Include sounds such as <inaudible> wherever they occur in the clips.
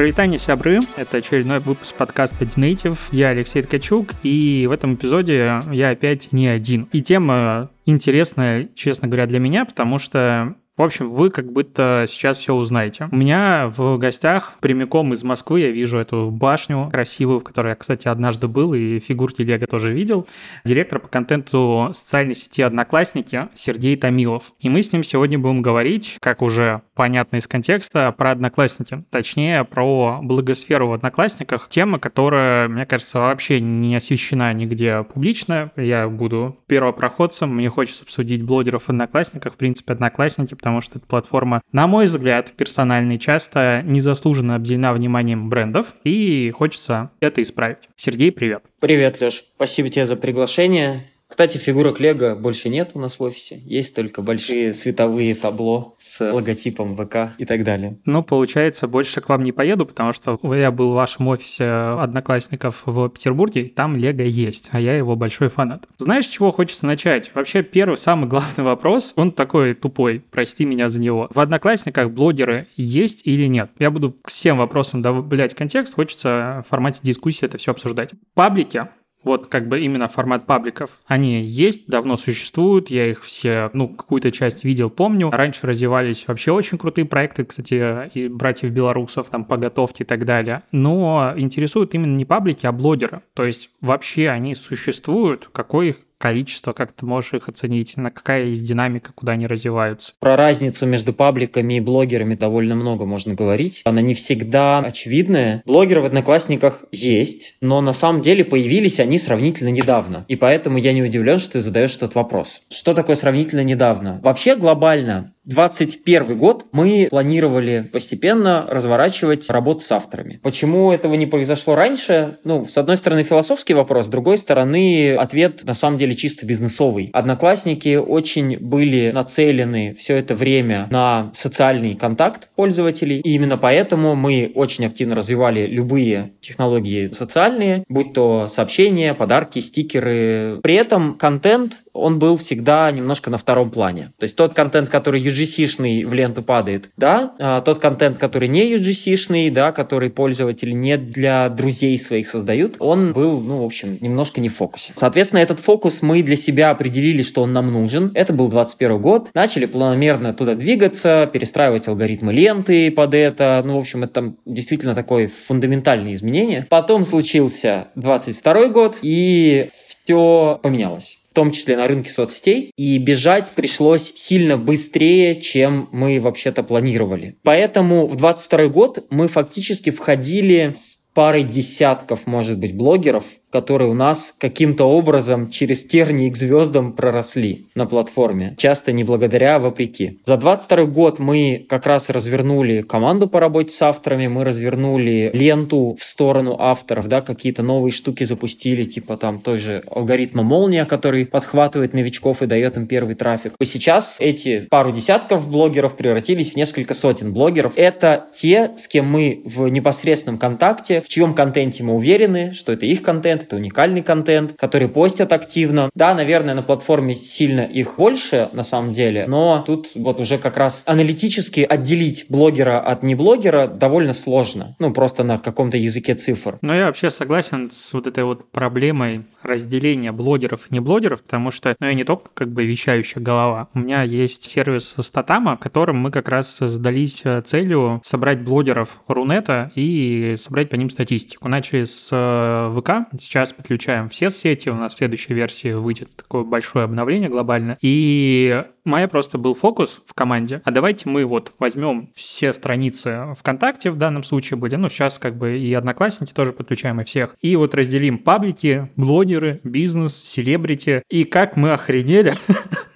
Привитание, сябры! Это очередной выпуск подкаста Native. Я Алексей Ткачук, и в этом эпизоде я опять не один. И тема интересная, честно говоря, для меня, потому что в общем, вы как будто сейчас все узнаете. У меня в гостях прямиком из Москвы я вижу эту башню красивую, в которой я, кстати, однажды был, и фигурки Лего тоже видел. Директор по контенту социальной сети «Одноклассники» Сергей Томилов. И мы с ним сегодня будем говорить, как уже понятно из контекста, про «Одноклассники». Точнее, про благосферу в «Одноклассниках». Тема, которая, мне кажется, вообще не освещена нигде публично. Я буду первопроходцем. Мне хочется обсудить блогеров в «Одноклассниках». В принципе, «Одноклассники», потому потому что эта платформа, на мой взгляд, персональный, часто незаслуженно обделена вниманием брендов, и хочется это исправить. Сергей, привет. Привет, Леш. Спасибо тебе за приглашение. Кстати, фигурок Лего больше нет у нас в офисе. Есть только большие световые табло с логотипом ВК и так далее. Ну, получается, больше к вам не поеду, потому что я был в вашем офисе одноклассников в Петербурге, там Лего есть, а я его большой фанат. Знаешь, чего хочется начать? Вообще, первый, самый главный вопрос, он такой тупой, прости меня за него. В одноклассниках блогеры есть или нет? Я буду к всем вопросам добавлять контекст, хочется в формате дискуссии это все обсуждать. Паблики вот как бы именно формат пабликов. Они есть, давно существуют, я их все, ну, какую-то часть видел, помню. Раньше развивались вообще очень крутые проекты, кстати, и братьев белорусов, там, по готовке и так далее. Но интересуют именно не паблики, а блогеры. То есть вообще они существуют, какой их количество, как ты можешь их оценить, на какая есть динамика, куда они развиваются? Про разницу между пабликами и блогерами довольно много можно говорить. Она не всегда очевидная. Блогеры в Одноклассниках есть, но на самом деле появились они сравнительно недавно. И поэтому я не удивлен, что ты задаешь этот вопрос. Что такое сравнительно недавно? Вообще глобально 2021 год мы планировали постепенно разворачивать работу с авторами. Почему этого не произошло раньше? Ну, с одной стороны, философский вопрос, с другой стороны, ответ на самом деле чисто бизнесовый. Одноклассники очень были нацелены все это время на социальный контакт пользователей, и именно поэтому мы очень активно развивали любые технологии социальные, будь то сообщения, подарки, стикеры. При этом контент, он был всегда немножко на втором плане. То есть тот контент, который UGC-шный в ленту падает, да, а тот контент, который не UGC-шный, да, который пользователи не для друзей своих создают, он был, ну, в общем, немножко не в фокусе. Соответственно, этот фокус мы для себя определили, что он нам нужен. Это был 21 год. Начали планомерно туда двигаться, перестраивать алгоритмы ленты под это. Ну, в общем, это там действительно такое фундаментальное изменение. Потом случился 22 год, и все поменялось в том числе на рынке соцсетей, и бежать пришлось сильно быстрее, чем мы вообще-то планировали. Поэтому в 22 год мы фактически входили парой десятков, может быть, блогеров, которые у нас каким-то образом через тернии к звездам проросли на платформе. Часто не благодаря, а вопреки. За 22 год мы как раз развернули команду по работе с авторами, мы развернули ленту в сторону авторов, да, какие-то новые штуки запустили, типа там той же алгоритма молния, который подхватывает новичков и дает им первый трафик. И сейчас эти пару десятков блогеров превратились в несколько сотен блогеров. Это те, с кем мы в непосредственном контакте, в чьем контенте мы уверены, что это их контент, контент, это уникальный контент, который постят активно. Да, наверное, на платформе сильно их больше на самом деле, но тут вот уже как раз аналитически отделить блогера от неблогера довольно сложно. Ну, просто на каком-то языке цифр. Но я вообще согласен с вот этой вот проблемой разделения блогеров и неблогеров, потому что ну, я не только как бы вещающая голова. У меня есть сервис Статама, которым мы как раз задались э, целью собрать блогеров Рунета и собрать по ним статистику. Начали с э, ВК, сейчас подключаем все сети, у нас в следующей версии выйдет такое большое обновление глобально. И моя просто был фокус в команде, а давайте мы вот возьмем все страницы ВКонтакте в данном случае были, ну сейчас как бы и Одноклассники тоже подключаем и всех, и вот разделим паблики, блогеры, бизнес, селебрити, и как мы охренели <laughs>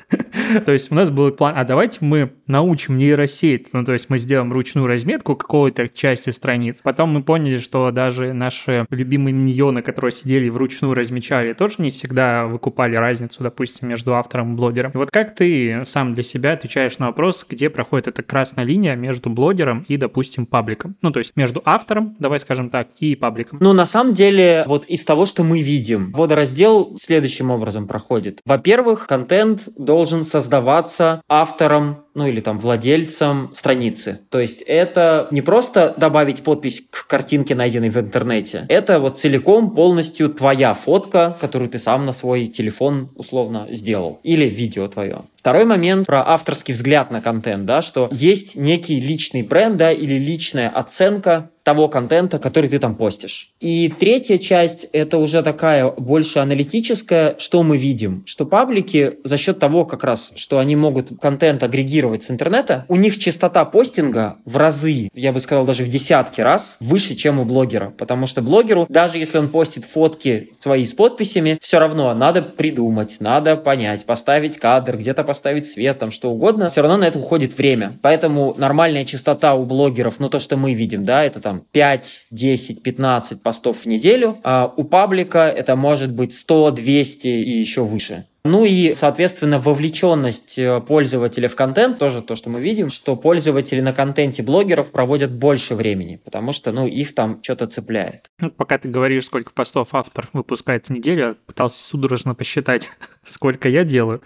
То есть у нас был план, а давайте мы научим нейросеть, ну то есть мы сделаем ручную разметку какой-то части страниц. Потом мы поняли, что даже наши любимые миньоны, которые сидели вручную размечали, тоже не всегда выкупали разницу, допустим, между автором и блогером. И вот как ты сам для себя отвечаешь на вопрос, где проходит эта красная линия между блогером и, допустим, пабликом? Ну то есть между автором, давай скажем так, и пабликом. Ну на самом деле вот из того, что мы видим, водораздел следующим образом проходит. Во-первых, контент должен создаваться автором ну или там владельцем страницы. То есть это не просто добавить подпись к картинке, найденной в интернете. Это вот целиком полностью твоя фотка, которую ты сам на свой телефон условно сделал. Или видео твое. Второй момент про авторский взгляд на контент, да, что есть некий личный бренд, да, или личная оценка того контента, который ты там постишь. И третья часть – это уже такая больше аналитическая, что мы видим, что паблики за счет того как раз, что они могут контент агрегировать с интернета, у них частота постинга в разы, я бы сказал даже в десятки раз выше, чем у блогера, потому что блогеру, даже если он постит фотки свои с подписями, все равно надо придумать, надо понять, поставить кадр, где-то поставить свет, там что угодно, все равно на это уходит время. Поэтому нормальная частота у блогеров, ну то, что мы видим, да, это там 5, 10, 15 постов в неделю, а у паблика это может быть 100, 200 и еще выше. Ну и, соответственно, вовлеченность э, пользователя в контент, тоже то, что мы видим, что пользователи на контенте блогеров проводят больше времени, потому что, ну, их там что-то цепляет. Ну, пока ты говоришь, сколько постов автор выпускает в неделю, я пытался судорожно посчитать, <laughs> сколько я делаю.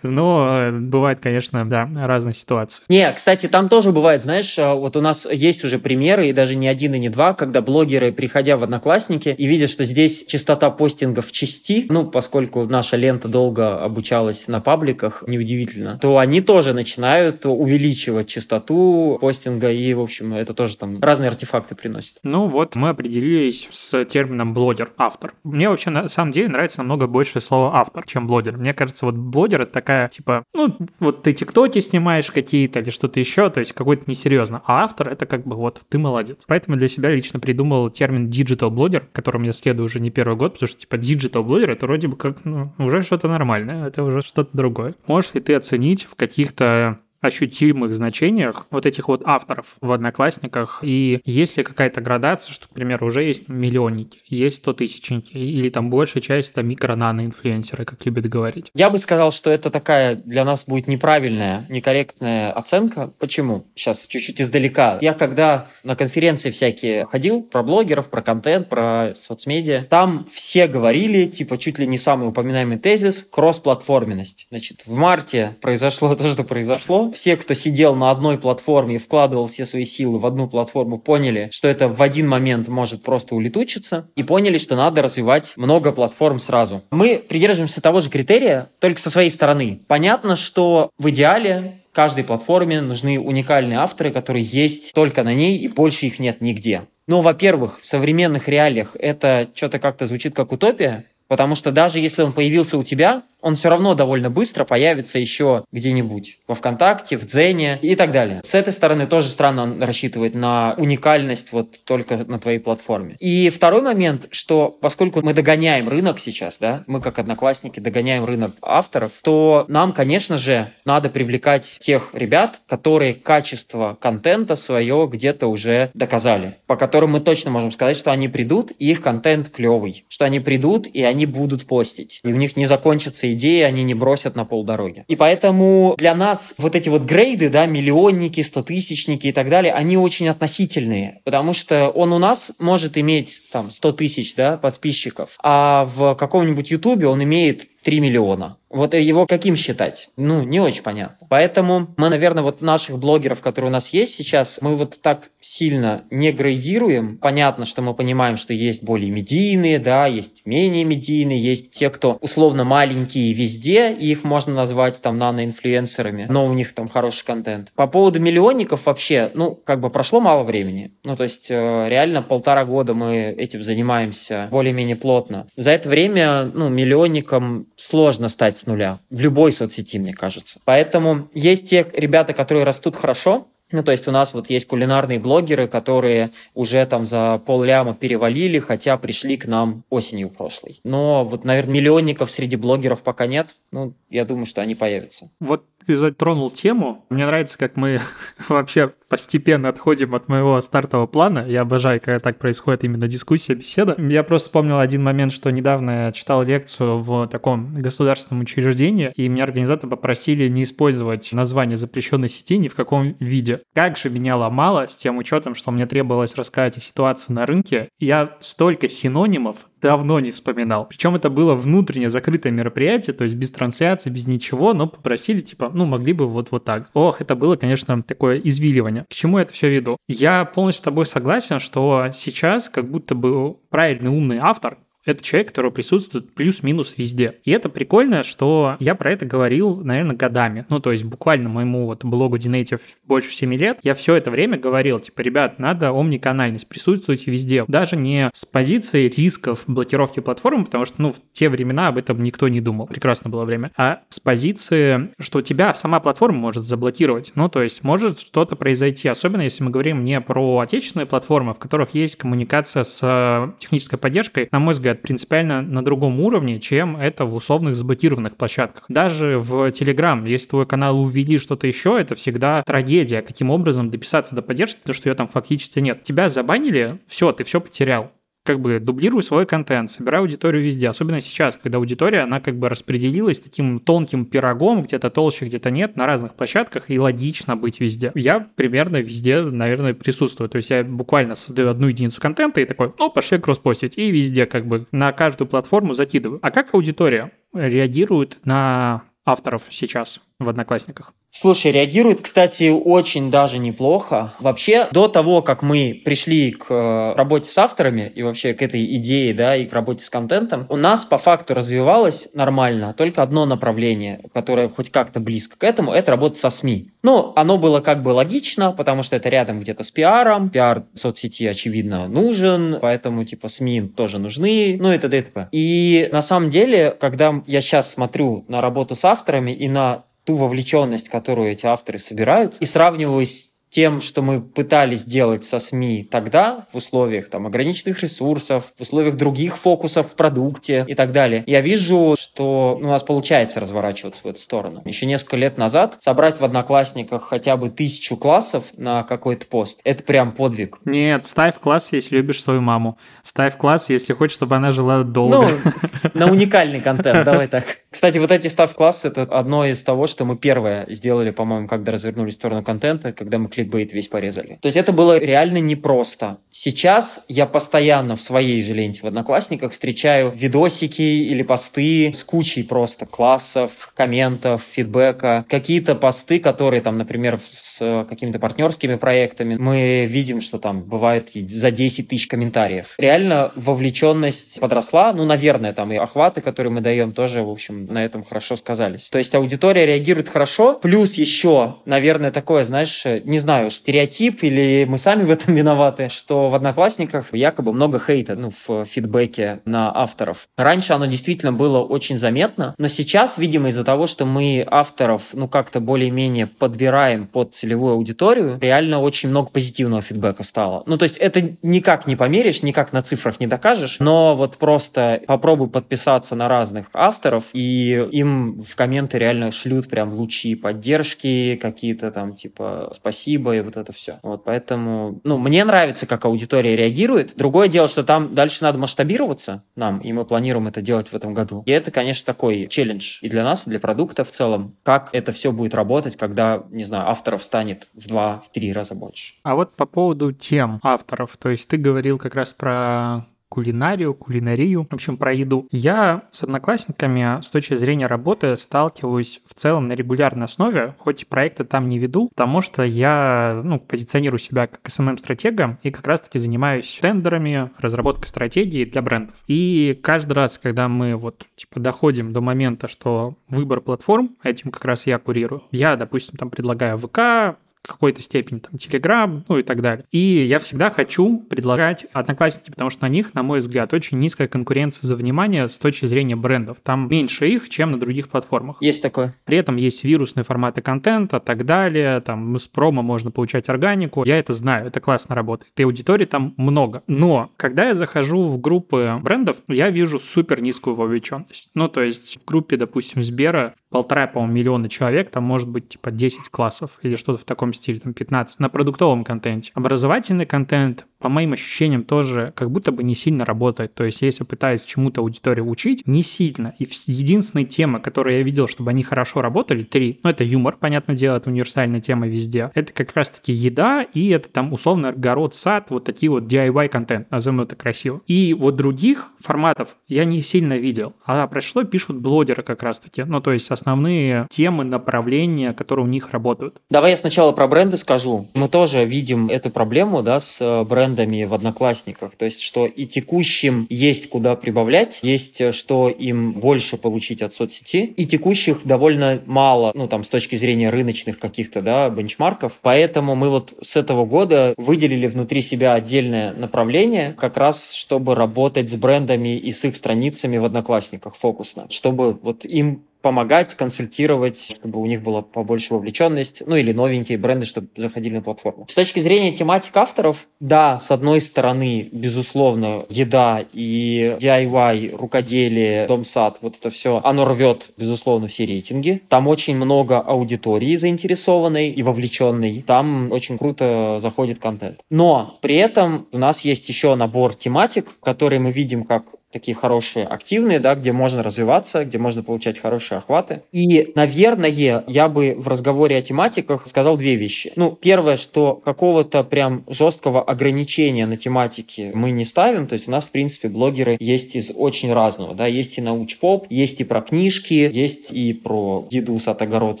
Но э, бывает, конечно, да, разные ситуации. Не, кстати, там тоже бывает, знаешь, э, вот у нас есть уже примеры, и даже не один и не два, когда блогеры, приходя в Одноклассники и видят, что здесь частота постингов в части, ну, поскольку наша лента долго обучалась на пабликах, неудивительно, то они тоже начинают увеличивать частоту постинга, и, в общем, это тоже там разные артефакты приносит. Ну вот, мы определились с термином блогер, автор. Мне вообще на самом деле нравится намного больше слово автор, чем блогер. Мне кажется, вот блогер это такая, типа, ну, вот ты тиктоки снимаешь какие-то или что-то еще, то есть какой-то несерьезно. А автор это как бы вот ты молодец. Поэтому для себя лично придумал термин digital блогер, которым я следую уже не первый год, потому что типа digital блогер это вроде бы как ну, уже что-то нормальное нормально, это уже что-то другое. Можешь ли ты оценить в каких-то ощутимых значениях вот этих вот авторов в Одноклассниках, и есть ли какая-то градация, что, к примеру, уже есть миллионники, есть сто тысячники, или там большая часть это микро-нано-инфлюенсеры, как любят говорить? Я бы сказал, что это такая для нас будет неправильная, некорректная оценка. Почему? Сейчас чуть-чуть издалека. Я когда на конференции всякие ходил про блогеров, про контент, про соцмедиа, там все говорили, типа, чуть ли не самый упоминаемый тезис, кроссплатформенность. Значит, в марте произошло <laughs> то, что произошло, все, кто сидел на одной платформе и вкладывал все свои силы в одну платформу, поняли, что это в один момент может просто улетучиться, и поняли, что надо развивать много платформ сразу. Мы придерживаемся того же критерия, только со своей стороны. Понятно, что в идеале каждой платформе нужны уникальные авторы, которые есть только на ней, и больше их нет нигде. Но, во-первых, в современных реалиях это что-то как-то звучит как утопия, потому что даже если он появился у тебя, он все равно довольно быстро появится еще где-нибудь во ВКонтакте, в Дзене и так далее. С этой стороны тоже странно рассчитывать на уникальность вот только на твоей платформе. И второй момент, что поскольку мы догоняем рынок сейчас, да, мы как одноклассники догоняем рынок авторов, то нам, конечно же, надо привлекать тех ребят, которые качество контента свое где-то уже доказали, по которым мы точно можем сказать, что они придут, и их контент клевый, что они придут, и они будут постить, и у них не закончится идеи они не бросят на полдороги. И поэтому для нас вот эти вот грейды, да, миллионники, стотысячники и так далее, они очень относительные, потому что он у нас может иметь там 100 тысяч, да, подписчиков, а в каком-нибудь ютубе он имеет 3 миллиона. Вот его каким считать? Ну, не очень понятно. Поэтому мы, наверное, вот наших блогеров, которые у нас есть сейчас, мы вот так сильно не грейдируем. Понятно, что мы понимаем, что есть более медийные, да, есть менее медийные, есть те, кто условно маленькие везде, и их можно назвать там наноинфлюенсерами, но у них там хороший контент. По поводу миллионников вообще, ну, как бы прошло мало времени. Ну, то есть э, реально полтора года мы этим занимаемся более-менее плотно. За это время, ну, миллионникам сложно стать с нуля. В любой соцсети, мне кажется. Поэтому есть те ребята, которые растут хорошо, ну, то есть у нас вот есть кулинарные блогеры, которые уже там за полляма перевалили, хотя пришли к нам осенью прошлой. Но вот, наверное, миллионников среди блогеров пока нет. Ну, я думаю, что они появятся. Вот ты затронул тему. Мне нравится, как мы <laughs> вообще постепенно отходим от моего стартового плана. Я обожаю, когда так происходит именно дискуссия, беседа. Я просто вспомнил один момент, что недавно я читал лекцию в таком государственном учреждении, и меня организаторы попросили не использовать название запрещенной сети ни в каком виде. Как же меня ломало с тем учетом, что мне требовалось рассказать о ситуации на рынке. Я столько синонимов давно не вспоминал. Причем это было внутреннее закрытое мероприятие, то есть без трансляции, без ничего, но попросили, типа, ну, могли бы вот, вот так. Ох, это было, конечно, такое извиливание. К чему я это все веду? Я полностью с тобой согласен, что сейчас как будто бы правильный умный автор это человек, который присутствует плюс-минус везде. И это прикольно, что я про это говорил, наверное, годами. Ну, то есть буквально моему вот блогу Dinative больше 7 лет, я все это время говорил, типа, ребят, надо омниканальность, присутствуйте везде. Даже не с позиции рисков блокировки платформы, потому что, ну, в те времена об этом никто не думал. Прекрасно было время. А с позиции, что тебя сама платформа может заблокировать. Ну, то есть может что-то произойти. Особенно, если мы говорим не про отечественные платформы, в которых есть коммуникация с э, технической поддержкой. На мой взгляд, принципиально на другом уровне, чем это в условных заблокированных площадках. Даже в Telegram, если твой канал увели что-то еще, это всегда трагедия, каким образом дописаться до поддержки, потому что ее там фактически нет. Тебя забанили, все, ты все потерял как бы дублирую свой контент, собираю аудиторию везде, особенно сейчас, когда аудитория, она как бы распределилась таким тонким пирогом, где-то толще, где-то нет, на разных площадках, и логично быть везде. Я примерно везде, наверное, присутствую, то есть я буквально создаю одну единицу контента и такой, ну, пошли кросспостить, и везде как бы на каждую платформу закидываю. А как аудитория реагирует на авторов сейчас в Одноклассниках? Слушай, реагирует, кстати, очень даже неплохо. Вообще, до того, как мы пришли к э, работе с авторами и вообще к этой идее, да, и к работе с контентом, у нас по факту развивалось нормально только одно направление, которое хоть как-то близко к этому, это работа со СМИ. Ну, оно было как бы логично, потому что это рядом где-то с пиаром, пиар соцсети, очевидно, нужен, поэтому, типа, СМИ тоже нужны, ну и т.д. и т.п. И на самом деле, когда я сейчас смотрю на работу с авторами и на ту вовлеченность, которую эти авторы собирают, и сравниваю с тем, что мы пытались делать со СМИ тогда, в условиях там, ограниченных ресурсов, в условиях других фокусов в продукте и так далее, я вижу, что у нас получается разворачиваться в эту сторону. Еще несколько лет назад собрать в Одноклассниках хотя бы тысячу классов на какой-то пост, это прям подвиг. Нет, ставь класс, если любишь свою маму. Ставь класс, если хочешь, чтобы она жила долго. Ну, на уникальный контент, давай так. Кстати, вот эти став классы это одно из того, что мы первое сделали, по-моему, когда развернулись в сторону контента, когда мы кликбейт весь порезали. То есть это было реально непросто. Сейчас я постоянно в своей же ленте в Одноклассниках встречаю видосики или посты с кучей просто классов, комментов, фидбэка. Какие-то посты, которые там, например, с какими-то партнерскими проектами, мы видим, что там бывает за 10 тысяч комментариев. Реально вовлеченность подросла. Ну, наверное, там и охваты, которые мы даем, тоже, в общем, на этом хорошо сказались. То есть аудитория реагирует хорошо. Плюс еще, наверное, такое, знаешь, не знаю, стереотип или мы сами в этом виноваты, что в Одноклассниках якобы много хейта ну, в фидбэке на авторов. Раньше оно действительно было очень заметно, но сейчас, видимо, из-за того, что мы авторов, ну, как-то более-менее подбираем под целевую аудиторию, реально очень много позитивного фидбэка стало. Ну, то есть это никак не померишь, никак на цифрах не докажешь, но вот просто попробуй подписаться на разных авторов и им в комменты реально шлют прям лучи поддержки, какие-то там типа спасибо и вот это все. Вот поэтому, ну, мне нравится, как аудитория реагирует. Другое дело, что там дальше надо масштабироваться нам, и мы планируем это делать в этом году. И это, конечно, такой челлендж и для нас, и для продукта в целом. Как это все будет работать, когда, не знаю, авторов станет в два, в три раза больше. А вот по поводу тем авторов, то есть ты говорил как раз про кулинарию, кулинарию, в общем, про еду. Я с одноклассниками с точки зрения работы сталкиваюсь в целом на регулярной основе, хоть проекты там не веду, потому что я, ну, позиционирую себя как SMM-стратега и как раз-таки занимаюсь тендерами, разработкой стратегии для брендов. И каждый раз, когда мы вот, типа, доходим до момента, что выбор платформ, этим как раз я курирую, я, допустим, там предлагаю ВК, какой-то степени там Telegram, ну и так далее. И я всегда хочу предлагать Одноклассники, потому что на них, на мой взгляд, очень низкая конкуренция за внимание с точки зрения брендов. Там меньше их, чем на других платформах. Есть такое. При этом есть вирусные форматы контента, так далее, там с промо можно получать органику. Я это знаю, это классно работает. И аудитории там много. Но когда я захожу в группы брендов, я вижу супер низкую вовлеченность. Ну, то есть в группе, допустим, Сбера полтора, по-моему, миллиона человек, там может быть типа 10 классов или что-то в таком стиле, там 15 на продуктовом контенте. Образовательный контент, по моим ощущениям, тоже как будто бы не сильно работает. То есть, если пытаюсь чему-то аудиторию учить, не сильно. И единственная тема, которую я видел, чтобы они хорошо работали, три. Ну, это юмор, понятное дело, это универсальная тема везде. Это как раз-таки еда, и это там условно огород, сад, вот такие вот DIY-контент, назовем это красиво. И вот других форматов я не сильно видел. А про что пишут блогеры как раз-таки. Ну, то есть основные темы, направления, которые у них работают. Давай я сначала про бренды скажу. Мы тоже видим эту проблему, да, с э, брендами в Одноклассниках. То есть, что и текущим есть куда прибавлять, есть э, что им больше получить от соцсети, и текущих довольно мало, ну, там, с точки зрения рыночных каких-то, да, бенчмарков. Поэтому мы вот с этого года выделили внутри себя отдельное направление, как раз чтобы работать с брендами и с их страницами в Одноклассниках фокусно, чтобы вот им помогать, консультировать, чтобы у них была побольше вовлеченность, ну или новенькие бренды, чтобы заходили на платформу. С точки зрения тематик авторов, да, с одной стороны, безусловно, еда и DIY, рукоделие, дом-сад, вот это все, оно рвет, безусловно, все рейтинги. Там очень много аудитории заинтересованной и вовлеченной. Там очень круто заходит контент. Но при этом у нас есть еще набор тематик, которые мы видим как такие хорошие, активные, да, где можно развиваться, где можно получать хорошие охваты. И, наверное, я бы в разговоре о тематиках сказал две вещи. Ну, первое, что какого-то прям жесткого ограничения на тематике мы не ставим, то есть у нас, в принципе, блогеры есть из очень разного, да, есть и науч-поп, есть и про книжки, есть и про еду, сад, огород,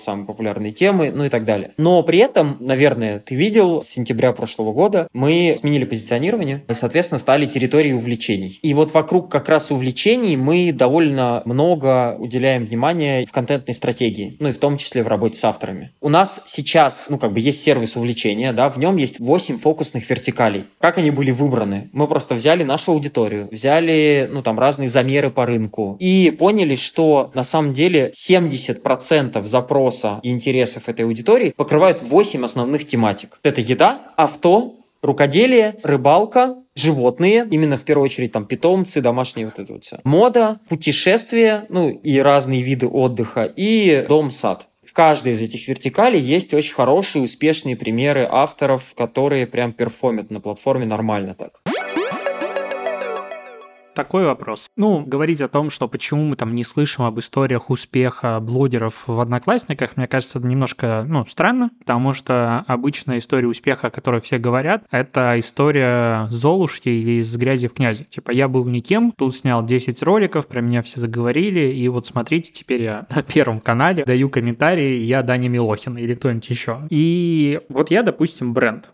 самые популярные темы, ну и так далее. Но при этом, наверное, ты видел, с сентября прошлого года мы сменили позиционирование и, соответственно, стали территорией увлечений. И вот вокруг как раз увлечений мы довольно много уделяем внимания в контентной стратегии, ну и в том числе в работе с авторами. У нас сейчас, ну как бы есть сервис увлечения, да, в нем есть 8 фокусных вертикалей. Как они были выбраны? Мы просто взяли нашу аудиторию, взяли, ну там разные замеры по рынку и поняли, что на самом деле 70% запроса и интересов этой аудитории покрывают 8 основных тематик. Это еда, авто, рукоделие, рыбалка, животные, именно в первую очередь там питомцы, домашние вот это вот все. Мода, путешествия, ну и разные виды отдыха, и дом-сад. В каждой из этих вертикалей есть очень хорошие, успешные примеры авторов, которые прям перформят на платформе нормально так. Такой вопрос. Ну, говорить о том, что почему мы там не слышим об историях успеха блогеров в Одноклассниках, мне кажется, немножко, ну, странно, потому что обычная история успеха, о которой все говорят, это история Золушки или из грязи в князи. Типа, я был никем, тут снял 10 роликов, про меня все заговорили, и вот смотрите, теперь я на Первом канале даю комментарии, я Даня Милохин или кто-нибудь еще. И вот я, допустим, бренд.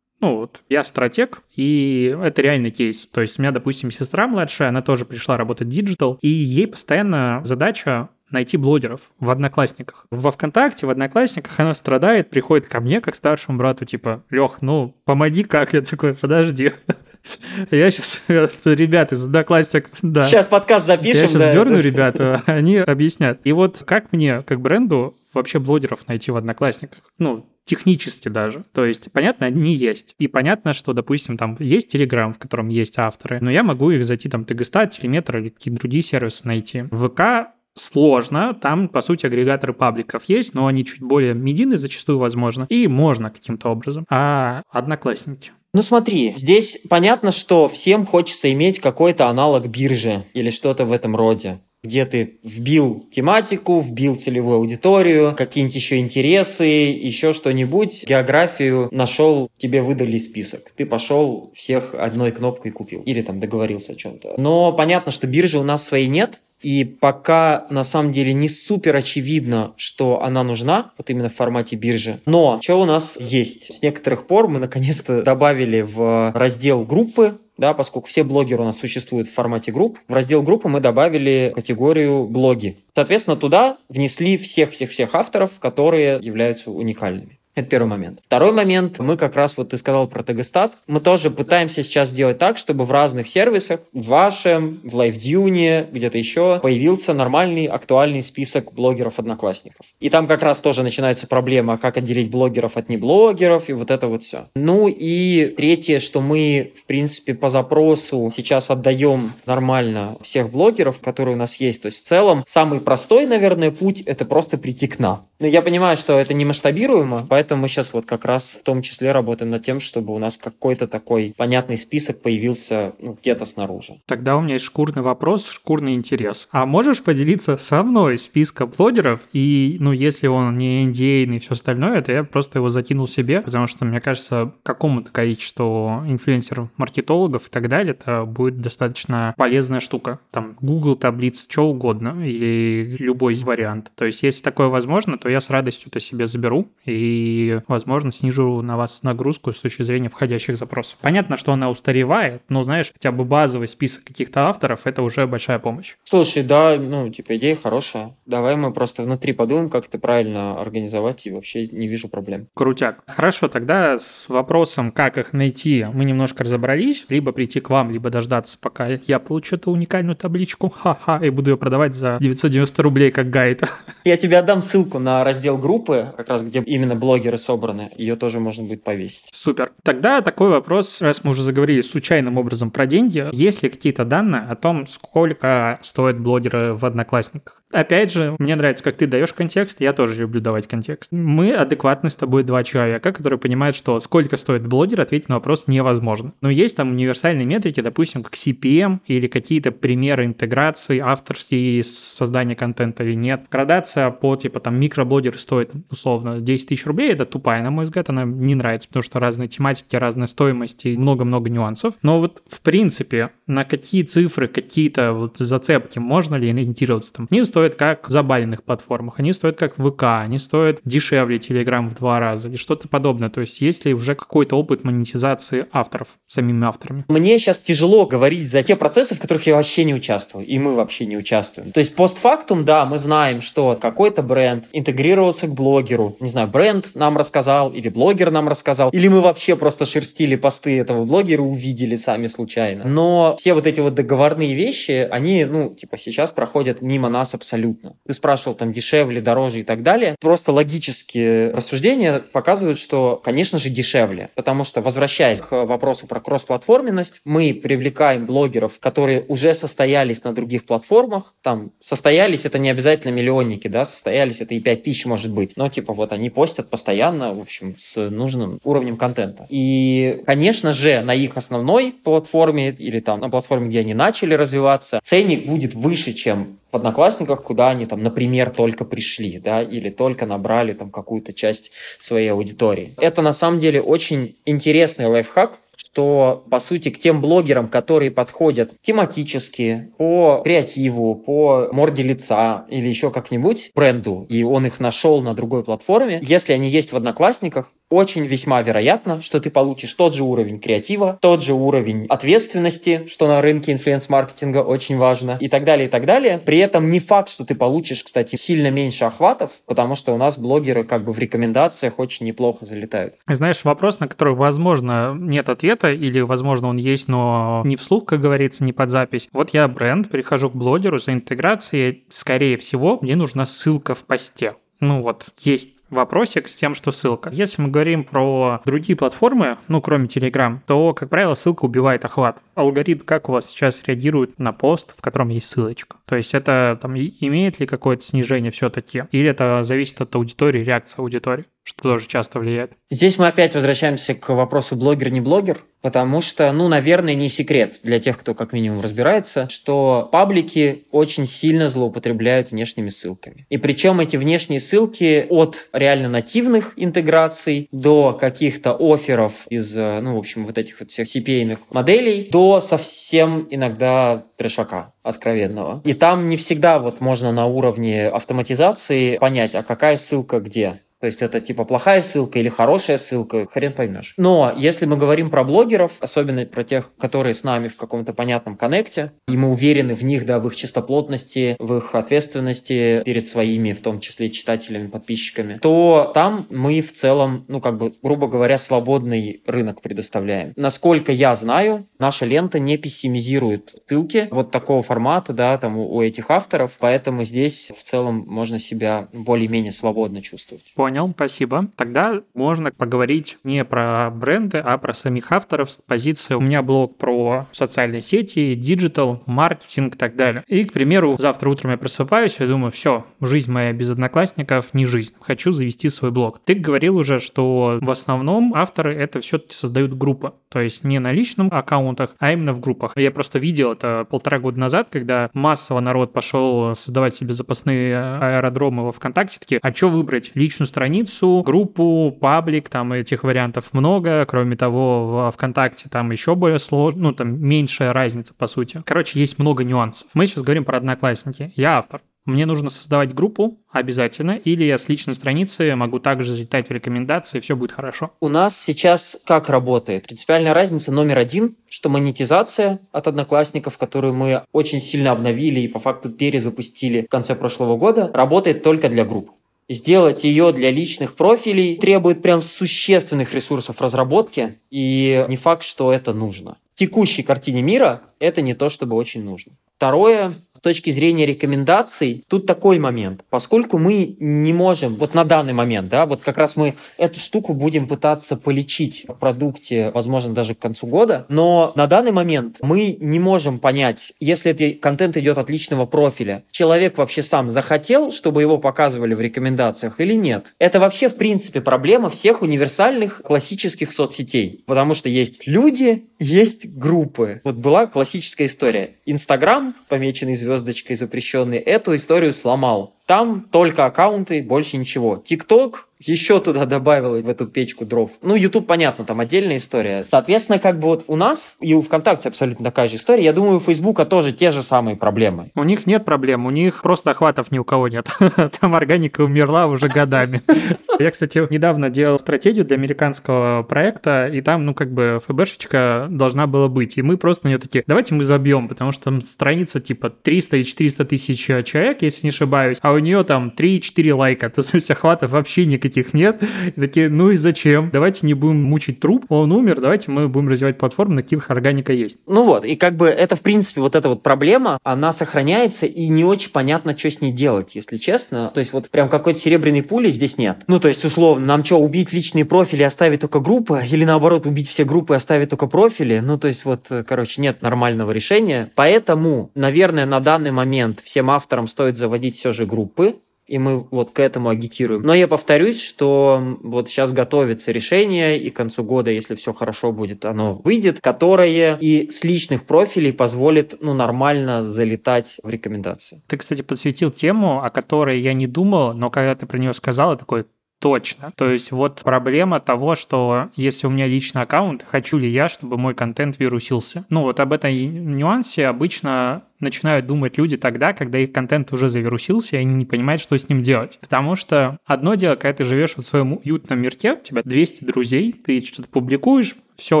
Ну вот, я стратег, и это реальный кейс. То есть у меня, допустим, сестра младшая, она тоже пришла работать в диджитал, и ей постоянно задача найти блогеров в Одноклассниках. Во ВКонтакте, в Одноклассниках она страдает, приходит ко мне, как старшему брату, типа, Лех, ну, помоги как? Я такой, подожди. <laughs> Я сейчас, ребят из Одноклассников, да. Сейчас подкаст запишем, Я сейчас да, дерну, да. ребята, они объяснят. И вот как мне, как бренду, вообще блогеров найти в Одноклассниках? Ну, технически даже. То есть, понятно, они есть. И понятно, что, допустим, там есть Телеграм, в котором есть авторы, но я могу их зайти там TGStat, Telemetr или какие-то другие сервисы найти. ВК сложно, там, по сути, агрегаторы пабликов есть, но они чуть более медийные зачастую, возможно, и можно каким-то образом. А одноклассники? Ну смотри, здесь понятно, что всем хочется иметь какой-то аналог биржи или что-то в этом роде где ты вбил тематику, вбил целевую аудиторию, какие-нибудь еще интересы, еще что-нибудь, географию нашел, тебе выдали список. Ты пошел всех одной кнопкой купил. Или там договорился о чем-то. Но понятно, что биржи у нас своей нет, и пока на самом деле не супер очевидно, что она нужна, вот именно в формате биржи. Но что у нас есть? С некоторых пор мы наконец-то добавили в раздел группы да, поскольку все блогеры у нас существуют в формате групп, в раздел группы мы добавили категорию блоги. Соответственно, туда внесли всех-всех-всех авторов, которые являются уникальными. Это первый момент. Второй момент, мы как раз, вот ты сказал про Тегостат, мы тоже пытаемся сейчас сделать так, чтобы в разных сервисах, в вашем, в LiveDune, где-то еще, появился нормальный, актуальный список блогеров-одноклассников. И там как раз тоже начинается проблема, как отделить блогеров от неблогеров, и вот это вот все. Ну и третье, что мы, в принципе, по запросу сейчас отдаем нормально всех блогеров, которые у нас есть. То есть в целом самый простой, наверное, путь – это просто прийти к нам. Но я понимаю, что это не масштабируемо, поэтому мы сейчас вот как раз в том числе работаем над тем, чтобы у нас какой-то такой понятный список появился ну, где-то снаружи. Тогда у меня есть шкурный вопрос, шкурный интерес. А можешь поделиться со мной списком блогеров? И, ну, если он не индейный и все остальное, то я просто его закинул себе, потому что, мне кажется, какому-то количеству инфлюенсеров, маркетологов и так далее, это будет достаточно полезная штука. Там Google таблицы, что угодно, или любой вариант. То есть, если такое возможно, то я с радостью это себе заберу и, возможно, снижу на вас нагрузку с точки зрения входящих запросов. Понятно, что она устаревает, но, знаешь, хотя бы базовый список каких-то авторов – это уже большая помощь. Слушай, да, ну, типа, идея хорошая. Давай мы просто внутри подумаем, как это правильно организовать, и вообще не вижу проблем. Крутяк. Хорошо, тогда с вопросом, как их найти, мы немножко разобрались. Либо прийти к вам, либо дождаться, пока я получу эту уникальную табличку, ха-ха, и буду ее продавать за 990 рублей как гайд. Я тебе отдам ссылку на раздел группы, как раз где именно блогеры собраны. Ее тоже можно будет повесить. Супер. Тогда такой вопрос, раз мы уже заговорили случайным образом про деньги, есть ли какие-то данные о том, сколько стоят блогеры в Одноклассниках? Опять же, мне нравится, как ты даешь контекст, я тоже люблю давать контекст. Мы адекватны с тобой два человека, которые понимают, что сколько стоит блогер, ответить на вопрос невозможно. Но есть там универсальные метрики, допустим, как CPM или какие-то примеры интеграции, авторские создания контента или нет. Градация по типа там микроблогеры стоит условно 10 тысяч рублей, это тупая, на мой взгляд, она не нравится, потому что разные тематики, разная стоимость и много-много нюансов. Но вот в принципе, на какие цифры, какие-то вот зацепки можно ли ориентироваться там? Не стоит стоят как в забаленных платформах, они стоят как в ВК, они стоят дешевле Telegram в два раза или что-то подобное. То есть есть ли уже какой-то опыт монетизации авторов самими авторами? Мне сейчас тяжело говорить за те процессы, в которых я вообще не участвую, и мы вообще не участвуем. То есть постфактум, да, мы знаем, что какой-то бренд интегрировался к блогеру. Не знаю, бренд нам рассказал, или блогер нам рассказал, или мы вообще просто шерстили посты этого блогера, увидели сами случайно. Но все вот эти вот договорные вещи, они, ну, типа сейчас проходят мимо нас абсолютно абсолютно. Ты спрашивал там дешевле, дороже и так далее. Просто логические рассуждения показывают, что, конечно же, дешевле. Потому что, возвращаясь к вопросу про кроссплатформенность, мы привлекаем блогеров, которые уже состоялись на других платформах. Там состоялись, это не обязательно миллионники, да, состоялись, это и 5 тысяч может быть. Но типа вот они постят постоянно, в общем, с нужным уровнем контента. И, конечно же, на их основной платформе или там на платформе, где они начали развиваться, ценник будет выше, чем в Одноклассниках, куда они там, например, только пришли, да, или только набрали там какую-то часть своей аудитории. Это на самом деле очень интересный лайфхак, что, по сути, к тем блогерам, которые подходят тематически, по креативу, по морде лица или еще как-нибудь бренду, и он их нашел на другой платформе, если они есть в Одноклассниках, очень весьма вероятно, что ты получишь тот же уровень креатива, тот же уровень ответственности, что на рынке инфлюенс-маркетинга очень важно, и так далее, и так далее. При этом не факт, что ты получишь, кстати, сильно меньше охватов, потому что у нас блогеры как бы в рекомендациях очень неплохо залетают. Знаешь, вопрос, на который, возможно, нет ответа, или, возможно, он есть, но не вслух, как говорится, не под запись. Вот я бренд, прихожу к блогеру за интеграцией, скорее всего, мне нужна ссылка в посте. Ну вот, есть вопросик с тем, что ссылка. Если мы говорим про другие платформы, ну, кроме Telegram, то, как правило, ссылка убивает охват. Алгоритм как у вас сейчас реагирует на пост, в котором есть ссылочка? То есть это там имеет ли какое-то снижение все-таки? Или это зависит от аудитории, реакции аудитории? Что тоже часто влияет. Здесь мы опять возвращаемся к вопросу блогер-не блогер, потому что, ну, наверное, не секрет для тех, кто как минимум разбирается, что паблики очень сильно злоупотребляют внешними ссылками. И причем эти внешние ссылки от реально нативных интеграций до каких-то офферов из, ну, в общем, вот этих вот всех CPA моделей до совсем иногда трешака откровенного. И там не всегда вот можно на уровне автоматизации понять, а какая ссылка где. То есть это типа плохая ссылка или хорошая ссылка, хрен поймешь. Но если мы говорим про блогеров, особенно про тех, которые с нами в каком-то понятном коннекте, и мы уверены в них, да, в их чистоплотности, в их ответственности перед своими, в том числе читателями, подписчиками, то там мы в целом, ну как бы, грубо говоря, свободный рынок предоставляем. Насколько я знаю, наша лента не пессимизирует ссылки вот такого формата, да, там у этих авторов, поэтому здесь в целом можно себя более-менее свободно чувствовать. Понял, спасибо. Тогда можно поговорить не про бренды, а про самих авторов с позиции. У меня блог про социальные сети, диджитал, маркетинг и так далее. И, к примеру, завтра утром я просыпаюсь и думаю, все, жизнь моя без одноклассников не жизнь. Хочу завести свой блог. Ты говорил уже, что в основном авторы это все-таки создают группы. То есть не на личном аккаунтах, а именно в группах. Я просто видел это полтора года назад, когда массово народ пошел создавать себе запасные аэродромы во ВКонтакте, такие, а что выбрать? Личную страницу, группу, паблик, там этих вариантов много. Кроме того, в ВКонтакте там еще более сложно, ну там меньшая разница по сути. Короче, есть много нюансов. Мы сейчас говорим про одноклассники. Я автор. Мне нужно создавать группу обязательно, или я с личной страницы могу также залетать в рекомендации, все будет хорошо. У нас сейчас как работает? Принципиальная разница номер один, что монетизация от одноклассников, которую мы очень сильно обновили и по факту перезапустили в конце прошлого года, работает только для групп. Сделать ее для личных профилей требует прям существенных ресурсов разработки, и не факт, что это нужно. В текущей картине мира это не то, чтобы очень нужно. Второе, точки зрения рекомендаций, тут такой момент. Поскольку мы не можем, вот на данный момент, да, вот как раз мы эту штуку будем пытаться полечить в продукте, возможно, даже к концу года, но на данный момент мы не можем понять, если этот контент идет от личного профиля, человек вообще сам захотел, чтобы его показывали в рекомендациях или нет. Это вообще, в принципе, проблема всех универсальных классических соцсетей, потому что есть люди, есть группы. Вот была классическая история. Инстаграм, помеченный звездочкой запрещенный, эту историю сломал. Там только аккаунты, больше ничего. ТикТок еще туда добавил в эту печку дров. Ну, YouTube, понятно, там отдельная история. Соответственно, как бы вот у нас и у ВКонтакте абсолютно такая же история. Я думаю, у Фейсбука тоже те же самые проблемы. У них нет проблем, у них просто охватов ни у кого нет. <laughs> Там органика умерла уже годами. <laughs> Я, кстати, недавно делал стратегию для американского проекта, и там, ну, как бы ФБшечка должна была быть. И мы просто на нее такие, давайте мы забьем, потому что там страница типа 300 и 400 тысяч человек, если не ошибаюсь, а у нее там 3-4 лайка. <laughs> То есть охватов вообще никаких этих нет. И такие, ну и зачем? Давайте не будем мучить труп, он умер, давайте мы будем развивать платформу, на каких органика есть. Ну вот, и как бы это, в принципе, вот эта вот проблема, она сохраняется, и не очень понятно, что с ней делать, если честно. То есть вот прям какой-то серебряной пули здесь нет. Ну, то есть, условно, нам что, убить личные профили и оставить только группы? Или наоборот, убить все группы и оставить только профили? Ну, то есть, вот, короче, нет нормального решения. Поэтому, наверное, на данный момент всем авторам стоит заводить все же группы, и мы вот к этому агитируем. Но я повторюсь, что вот сейчас готовится решение, и к концу года, если все хорошо будет, оно выйдет, которое и с личных профилей позволит ну, нормально залетать в рекомендации. Ты, кстати, подсветил тему, о которой я не думал, но когда ты про нее сказал, я такой, точно. То есть вот проблема того, что если у меня личный аккаунт, хочу ли я, чтобы мой контент вирусился. Ну вот об этом нюансе обычно начинают думать люди тогда, когда их контент уже завирусился, и они не понимают, что с ним делать. Потому что одно дело, когда ты живешь в своем уютном мирке, у тебя 200 друзей, ты что-то публикуешь, все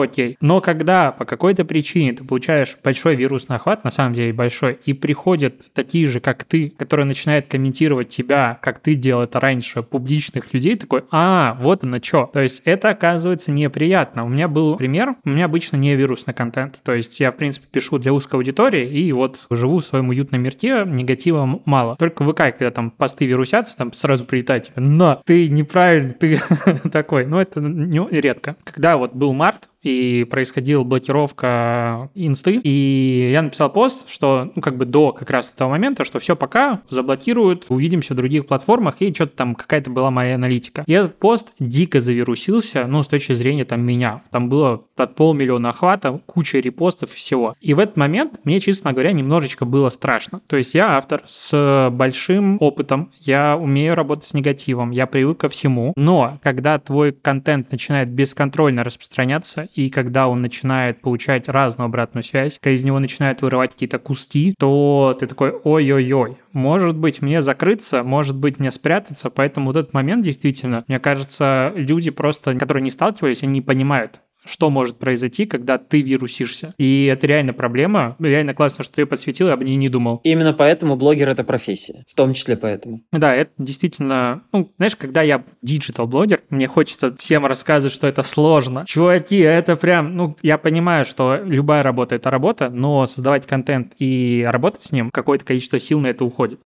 окей. Но когда по какой-то причине ты получаешь большой вирусный охват, на самом деле большой, и приходят такие же, как ты, которые начинают комментировать тебя, как ты делал это раньше, публичных людей, такой, а, вот оно что. То есть это оказывается неприятно. У меня был пример, у меня обычно не вирусный контент. То есть я, в принципе, пишу для узкой аудитории, и вот живу в своем уютном мирке, негатива мало. Только в ВК, когда там посты вирусятся, там сразу прилетает тебе, но ты неправильный, ты <laughs> такой. Но это не, редко. Когда вот был март, и происходила блокировка инсты, и я написал пост, что, ну, как бы до как раз этого момента, что все пока, заблокируют, увидимся в других платформах, и что-то там какая-то была моя аналитика. И этот пост дико завирусился, ну, с точки зрения там меня. Там было под полмиллиона охвата, куча репостов и всего. И в этот момент мне, честно говоря, немножечко было страшно. То есть я автор с большим опытом, я умею работать с негативом, я привык ко всему, но когда твой контент начинает бесконтрольно распространяться, и когда он начинает получать разную обратную связь, когда из него начинают вырывать какие-то куски, то ты такой, ой-ой-ой, может быть, мне закрыться, может быть, мне спрятаться, поэтому вот этот момент действительно, мне кажется, люди просто, которые не сталкивались, они не понимают, что может произойти, когда ты вирусишься. И это реально проблема. Реально классно, что ты подсветил, я об ней не думал. Именно поэтому блогер — это профессия. В том числе поэтому. Да, это действительно... Ну, знаешь, когда я digital-блогер, мне хочется всем рассказывать, что это сложно. Чуваки, это прям... Ну, я понимаю, что любая работа — это работа, но создавать контент и работать с ним, какое-то количество сил на это уходит.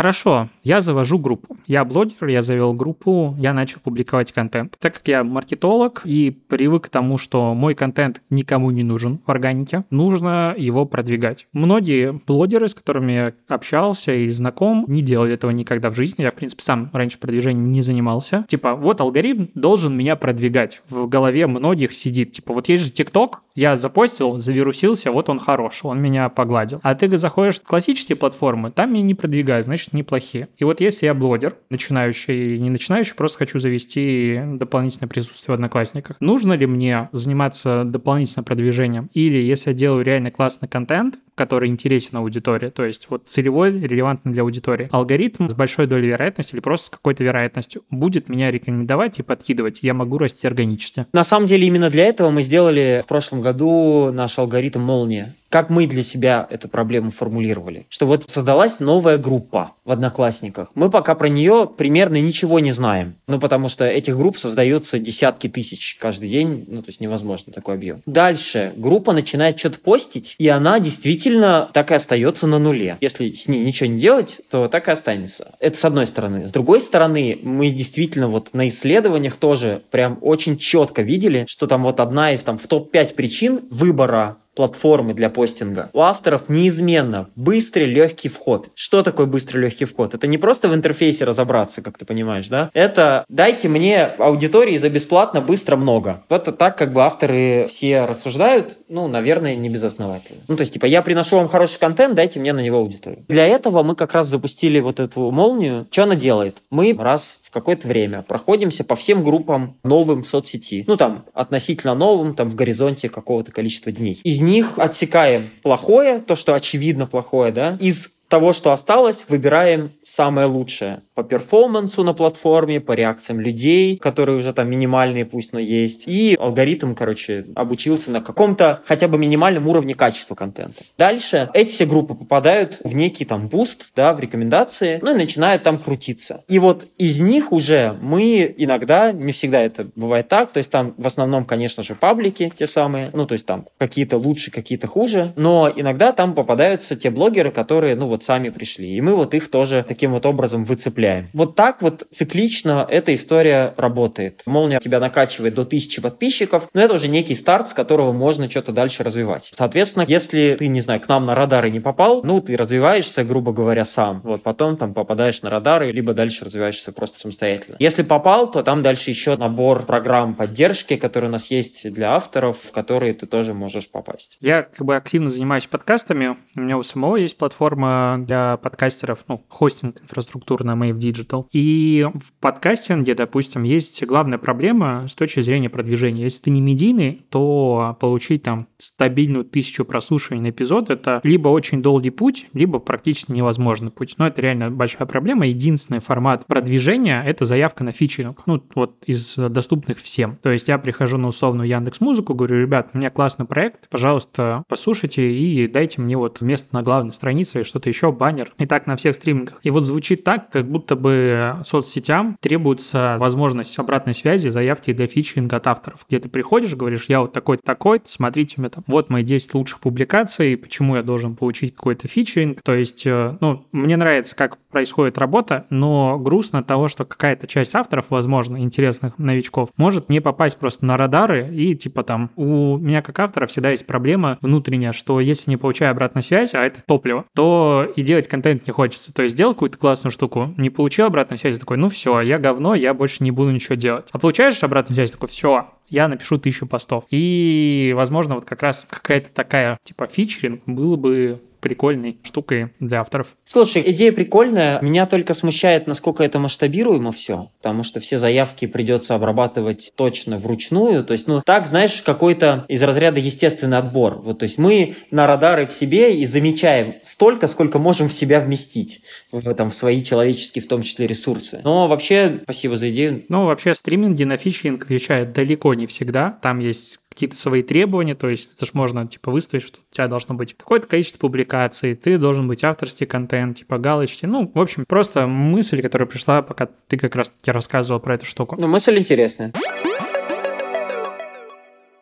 Хорошо, я завожу группу. Я блогер, я завел группу, я начал публиковать контент. Так как я маркетолог и привык к тому, что мой контент никому не нужен в органике, нужно его продвигать. Многие блогеры, с которыми я общался и знаком, не делали этого никогда в жизни. Я, в принципе, сам раньше продвижением не занимался. Типа, вот алгоритм должен меня продвигать. В голове многих сидит. Типа, вот есть же ТикТок, я запостил, завирусился, вот он хорош, он меня погладил. А ты заходишь в классические платформы, там меня не продвигают, значит, неплохие. И вот если я блогер, начинающий, не начинающий, просто хочу завести дополнительное присутствие в Одноклассниках, нужно ли мне заниматься дополнительным продвижением? Или если я делаю реально классный контент, который интересен аудитории, то есть вот целевой, релевантный для аудитории. Алгоритм с большой долей вероятности или просто с какой-то вероятностью будет меня рекомендовать и подкидывать. Я могу расти органически. На самом деле именно для этого мы сделали в прошлом году наш алгоритм «Молния». Как мы для себя эту проблему формулировали? Что вот создалась новая группа в Одноклассниках. Мы пока про нее примерно ничего не знаем. Ну, потому что этих групп создается десятки тысяч каждый день. Ну, то есть невозможно такой объем. Дальше группа начинает что-то постить, и она действительно так и остается на нуле. Если с ней ничего не делать, то так и останется. Это с одной стороны. С другой стороны, мы действительно вот на исследованиях тоже прям очень четко видели, что там вот одна из там в топ-5 причин выбора платформы для постинга. У авторов неизменно быстрый, легкий вход. Что такое быстрый, легкий вход? Это не просто в интерфейсе разобраться, как ты понимаешь, да? Это дайте мне аудитории за бесплатно быстро много. Вот так как бы авторы все рассуждают, ну, наверное, не безосновательно. Ну, то есть, типа, я приношу вам хороший контент, дайте мне на него аудиторию. Для этого мы как раз запустили вот эту молнию. Что она делает? Мы раз какое-то время проходимся по всем группам новым соцсети. Ну, там, относительно новым, там, в горизонте какого-то количества дней. Из них отсекаем плохое, то, что очевидно плохое, да, из того, что осталось, выбираем самое лучшее по перформансу на платформе, по реакциям людей, которые уже там минимальные пусть, но есть. И алгоритм, короче, обучился на каком-то хотя бы минимальном уровне качества контента. Дальше эти все группы попадают в некий там буст, да, в рекомендации, ну и начинают там крутиться. И вот из них уже мы иногда, не всегда это бывает так, то есть там в основном, конечно же, паблики те самые, ну то есть там какие-то лучше, какие-то хуже, но иногда там попадаются те блогеры, которые, ну вот сами пришли, и мы вот их тоже таким вот образом выцепляем. Вот так вот циклично эта история работает. Молния тебя накачивает до 1000 подписчиков, но это уже некий старт, с которого можно что-то дальше развивать. Соответственно, если ты, не знаю, к нам на радары не попал, ну, ты развиваешься, грубо говоря, сам. Вот потом там попадаешь на радары, либо дальше развиваешься просто самостоятельно. Если попал, то там дальше еще набор программ поддержки, которые у нас есть для авторов, в которые ты тоже можешь попасть. Я как бы активно занимаюсь подкастами. У меня у самого есть платформа для подкастеров, ну, хостинг инфраструктурная Mave Digital. И в подкастинге, допустим, есть главная проблема с точки зрения продвижения. Если ты не медийный, то получить там стабильную тысячу прослушиваний на эпизод – это либо очень долгий путь, либо практически невозможный путь. Но это реально большая проблема. Единственный формат продвижения – это заявка на фичеринг. Ну, вот из доступных всем. То есть я прихожу на условную Яндекс Музыку, говорю, ребят, у меня классный проект, пожалуйста, послушайте и дайте мне вот место на главной странице, что-то еще, баннер. И так на всех стримингах. И вот звучит так, как будто бы соцсетям требуется возможность обратной связи, заявки для фичеринга от авторов, где ты приходишь, говоришь, я вот такой-то такой, смотрите у меня там, вот мои 10 лучших публикаций, почему я должен получить какой-то фичеринг. То есть, э, ну, мне нравится, как происходит работа, но грустно того, что какая-то часть авторов, возможно, интересных новичков, может не попасть просто на радары, и типа там у меня как автора всегда есть проблема внутренняя, что если не получаю обратную связь, а это топливо, то и делать контент не хочется. То есть сделал какую-то классную штуку, не получил обратную связь, такой, ну все, я говно, я больше не буду ничего делать. А получаешь обратную связь, такой, все, я напишу тысячу постов. И, возможно, вот как раз какая-то такая, типа, фичеринг было бы прикольной штукой для авторов. Слушай, идея прикольная. Меня только смущает, насколько это масштабируемо все, потому что все заявки придется обрабатывать точно вручную. То есть, ну, так, знаешь, какой-то из разряда естественный отбор. Вот, то есть мы на радары к себе и замечаем столько, сколько можем в себя вместить в, этом, в свои человеческие, в том числе, ресурсы. Но вообще, спасибо за идею. Ну, вообще, стриминги на фичинг отвечают далеко не всегда. Там есть какие-то свои требования, то есть это же можно, типа, выставить, что у тебя должно быть какое-то количество публикаций, ты должен быть авторский контент, типа, галочки. Ну, в общем, просто мысль, которая пришла, пока ты как раз-таки рассказывал про эту штуку. Ну, мысль интересная.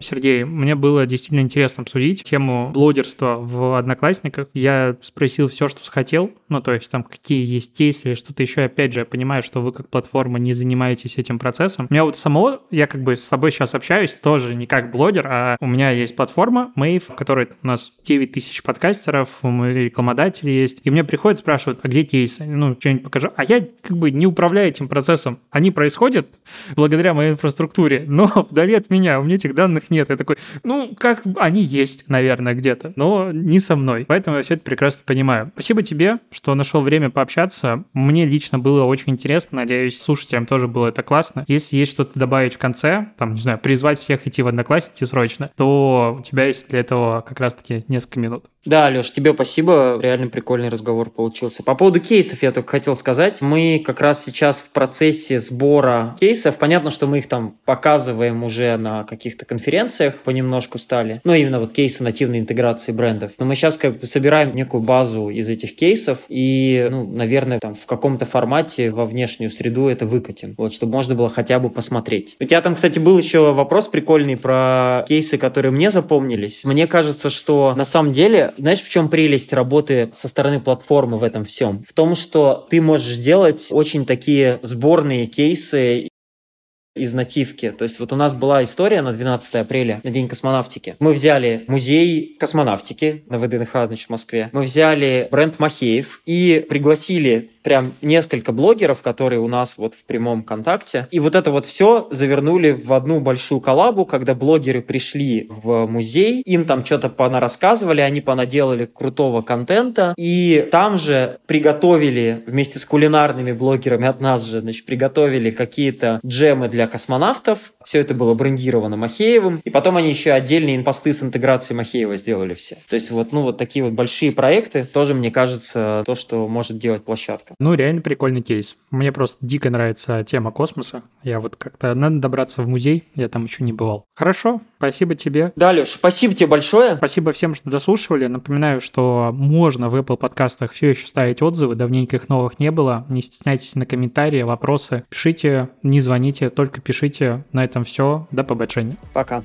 Сергей, мне было действительно интересно обсудить тему блогерства в Одноклассниках. Я спросил все, что хотел, ну, то есть там какие есть кейсы или что-то еще. Опять же, я понимаю, что вы как платформа не занимаетесь этим процессом. У меня вот само, я как бы с тобой сейчас общаюсь тоже не как блогер, а у меня есть платформа Mave, в которой у нас 9 тысяч подкастеров, мы рекламодатели есть, и мне приходят, спрашивают, а где кейсы? Ну, что-нибудь покажу. А я как бы не управляю этим процессом. Они происходят благодаря моей инфраструктуре, но <laughs> вдали от меня, у меня этих данных нет. Я такой, ну, как они есть, наверное, где-то, но не со мной. Поэтому я все это прекрасно понимаю. Спасибо тебе, что нашел время пообщаться. Мне лично было очень интересно. Надеюсь, слушателям тоже было это классно. Если есть что-то добавить в конце, там, не знаю, призвать всех идти в Одноклассники срочно, то у тебя есть для этого как раз-таки несколько минут. Да, Леш, тебе спасибо. Реально прикольный разговор получился. По поводу кейсов я только хотел сказать. Мы как раз сейчас в процессе сбора кейсов. Понятно, что мы их там показываем уже на каких-то конференциях понемножку стали. Ну, именно вот кейсы нативной интеграции брендов. Но мы сейчас как бы собираем некую базу из этих кейсов и, ну, наверное, там в каком-то формате во внешнюю среду это выкатим. Вот, чтобы можно было хотя бы посмотреть. У тебя там, кстати, был еще вопрос прикольный про кейсы, которые мне запомнились. Мне кажется, что на самом деле знаешь, в чем прелесть работы со стороны платформы в этом всем? В том, что ты можешь делать очень такие сборные кейсы из нативки. То есть вот у нас была история на 12 апреля, на День космонавтики. Мы взяли музей космонавтики на ВДНХ, значит, в Москве. Мы взяли бренд Махеев и пригласили прям несколько блогеров, которые у нас вот в прямом контакте. И вот это вот все завернули в одну большую коллабу, когда блогеры пришли в музей, им там что-то рассказывали, они понаделали крутого контента, и там же приготовили вместе с кулинарными блогерами от нас же, значит, приготовили какие-то джемы для космонавтов, все это было брендировано Махеевым, и потом они еще отдельные инпосты с интеграцией Махеева сделали все. То есть вот, ну, вот такие вот большие проекты тоже, мне кажется, то, что может делать площадка. Ну, реально прикольный кейс. Мне просто дико нравится тема космоса. Я вот как-то надо добраться в музей, я там еще не бывал. Хорошо, спасибо тебе. Да, Леш, спасибо тебе большое. Спасибо всем, что дослушивали. Напоминаю, что можно в Apple подкастах все еще ставить отзывы, давненько их новых не было. Не стесняйтесь на комментарии, вопросы. Пишите, не звоните, только пишите. На этом все. До побачення. Пока.